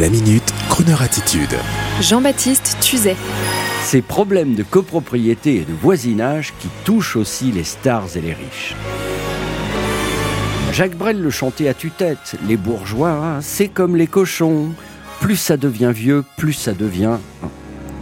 La minute, Kroneur attitude. Jean-Baptiste Tuzet. Ces problèmes de copropriété et de voisinage qui touchent aussi les stars et les riches. Jacques Brel le chantait à tue-tête. Les bourgeois, c'est comme les cochons. Plus ça devient vieux, plus ça devient.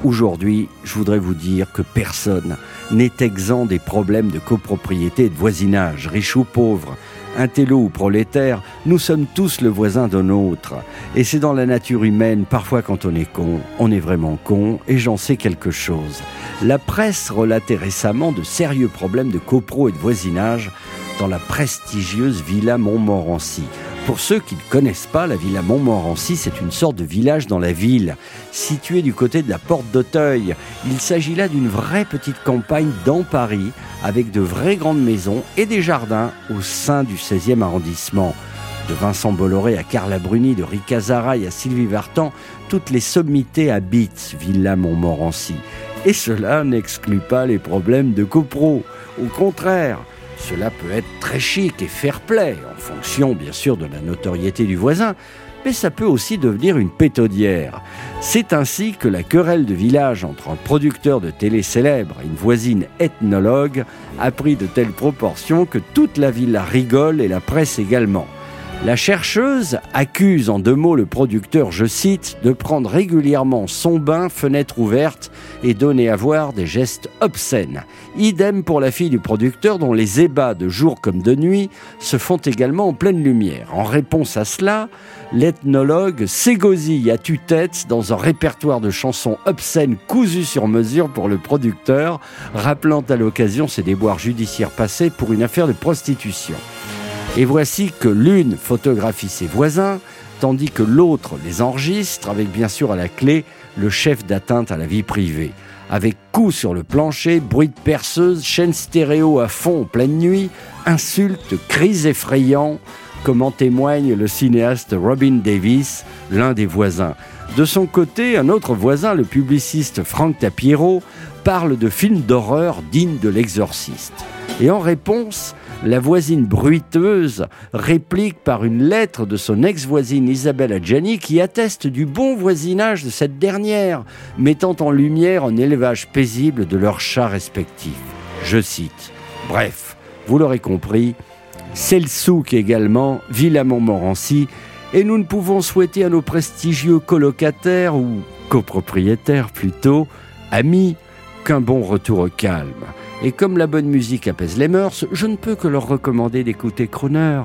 Aujourd'hui, je voudrais vous dire que personne n'est exempt des problèmes de copropriété et de voisinage, riche ou pauvre intello ou prolétaire, nous sommes tous le voisin d'un autre. Et c'est dans la nature humaine, parfois quand on est con, on est vraiment con, et j'en sais quelque chose. La presse relatait récemment de sérieux problèmes de copro et de voisinage dans la prestigieuse Villa Montmorency. Pour ceux qui ne connaissent pas, la Villa Montmorency, c'est une sorte de village dans la ville, situé du côté de la porte d'Auteuil. Il s'agit là d'une vraie petite campagne dans Paris, avec de vraies grandes maisons et des jardins au sein du 16e arrondissement. De Vincent Bolloré à Carla Bruni, de Rika Zaraï à Sylvie Vartan, toutes les sommités habitent Villa Montmorency. Et cela n'exclut pas les problèmes de copro. Au contraire, cela peut être très chic et fair-play, en fonction bien sûr de la notoriété du voisin, mais ça peut aussi devenir une pétodière. C'est ainsi que la querelle de village entre un producteur de télé célèbre et une voisine ethnologue a pris de telles proportions que toute la ville rigole et la presse également. La chercheuse accuse en deux mots le producteur, je cite, de prendre régulièrement son bain fenêtre ouverte et donner à voir des gestes obscènes. Idem pour la fille du producteur dont les ébats de jour comme de nuit se font également en pleine lumière. En réponse à cela, l'ethnologue s'égosille à tue-tête dans un répertoire de chansons obscènes cousues sur mesure pour le producteur, rappelant à l'occasion ses déboires judiciaires passés pour une affaire de prostitution. Et voici que l'une photographie ses voisins, tandis que l'autre les enregistre, avec bien sûr à la clé le chef d'atteinte à la vie privée. Avec coups sur le plancher, bruit de perceuse, chaîne stéréo à fond en pleine nuit, insultes, cris effrayants, comme en témoigne le cinéaste Robin Davis, l'un des voisins. De son côté, un autre voisin, le publiciste Frank Tapiero, parle de films d'horreur dignes de l'exorciste. Et en réponse, la voisine bruiteuse réplique par une lettre de son ex-voisine Isabelle Adjani qui atteste du bon voisinage de cette dernière, mettant en lumière un élevage paisible de leurs chats respectifs. Je cite. Bref, vous l'aurez compris, c'est le souk également, Villa Montmorency, et nous ne pouvons souhaiter à nos prestigieux colocataires, ou copropriétaires plutôt, amis, qu'un bon retour au calme. Et comme la bonne musique apaise les mœurs, je ne peux que leur recommander d'écouter Croner.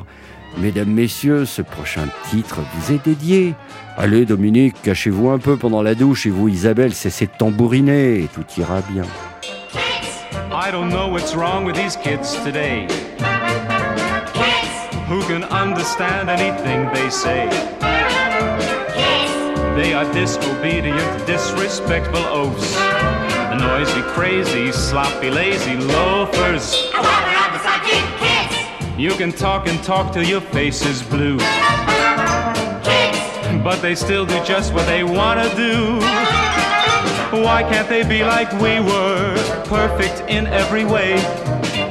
Mesdames, messieurs, ce prochain titre vous est dédié. Allez, Dominique, cachez-vous un peu pendant la douche et vous, Isabelle, cessez de tambouriner et tout ira bien. I don't know what's wrong with these kids today. Who can understand anything they say? They are disobedient, disrespectful oafs. Crazy, sloppy, lazy loafers. You can talk and talk till your face is blue. Kids. But they still do just what they want to do. Why can't they be like we were? Perfect in every way.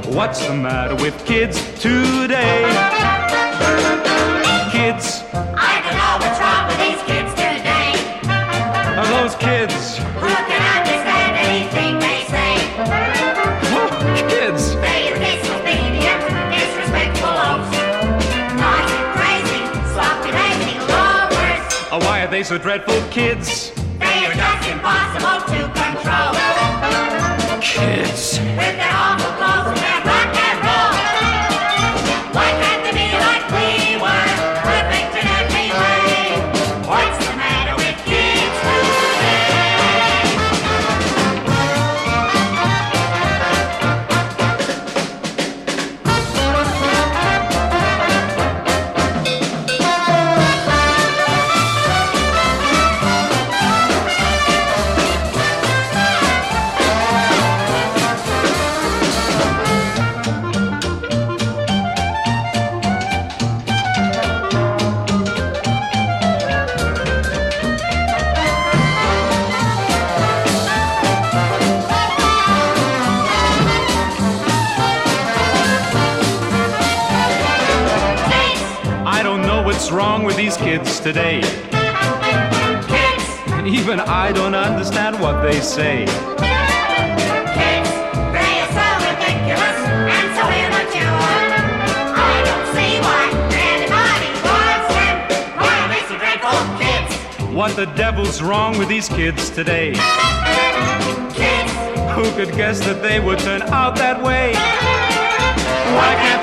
What's the matter with kids today? They so dreadful, kids? They are just impossible to control. Kids. What's wrong with these kids today. Kids! And even I don't understand what they say. Kids, they are so ridiculous and so immature. I don't see why anybody wants them. Why are they so dreadful? Kids, What the devil's wrong with these kids today? kids, Who could guess that they would turn out that way? Why can't